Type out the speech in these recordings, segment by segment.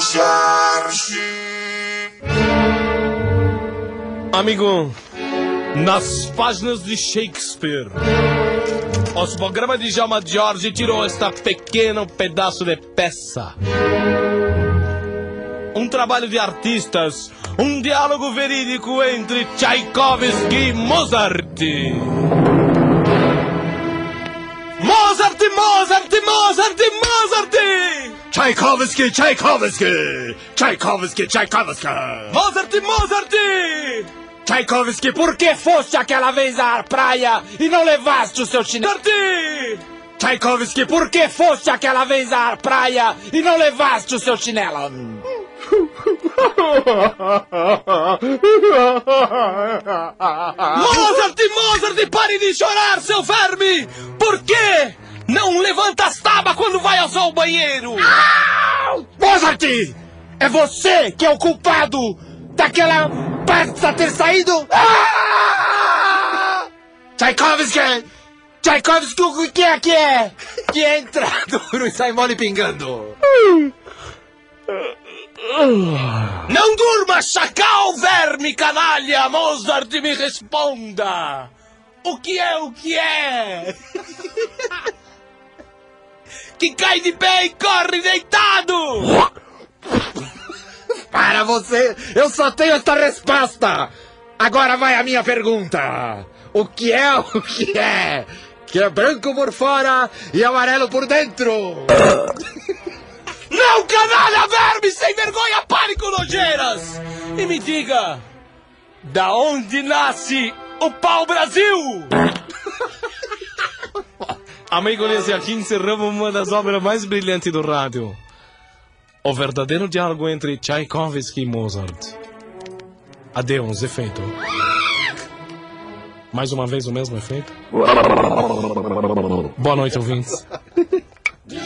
Jorge. Amigo, nas páginas de Shakespeare, o programa de Djalma Jorge tirou este pequeno pedaço de peça. Um trabalho de artistas, um diálogo verídico entre Tchaikovsky e Mozart. Mozart, Mozart, Mozart, Mozart! Tchaikovsky, Tchaikovsky! Tchaikovsky, Tchaikovsky! Mozart, Mozart! Tchaikovsky, por que foste aquela vez à praia e não levaste o seu chinelo? Tchaikovsky, por que foste aquela vez à praia e não levaste o seu chinelo? Mozart, Mozart, pare de chorar, seu verme! Por quê? Não levanta as tabas quando vai ao banheiro! É você que é o culpado daquela peça ter saído? Ah! Tchaikovsky! Tchaikovsky, o que é que é? Que entra duro e sai mole pingando. Não durma, chacal, verme, canalha! Mozart, me responda! O que é o que é? que cai de pé e corre deitado! Para você, eu só tenho esta resposta! Agora vai a minha pergunta! O que é o que é? Que é branco por fora e amarelo por dentro! Não, canalha, verme, sem vergonha, pânico, nojeiras! E me diga, da onde nasce o pau-brasil? Amigo, nesse aqui encerramos uma das obras mais brilhantes do rádio. O verdadeiro diálogo entre Tchaikovsky e Mozart. Adeus, efeito. Mais uma vez o mesmo efeito? Boa noite, ouvintes. Jorge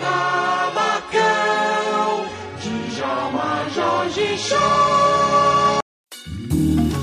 Babacão. Jorge Show.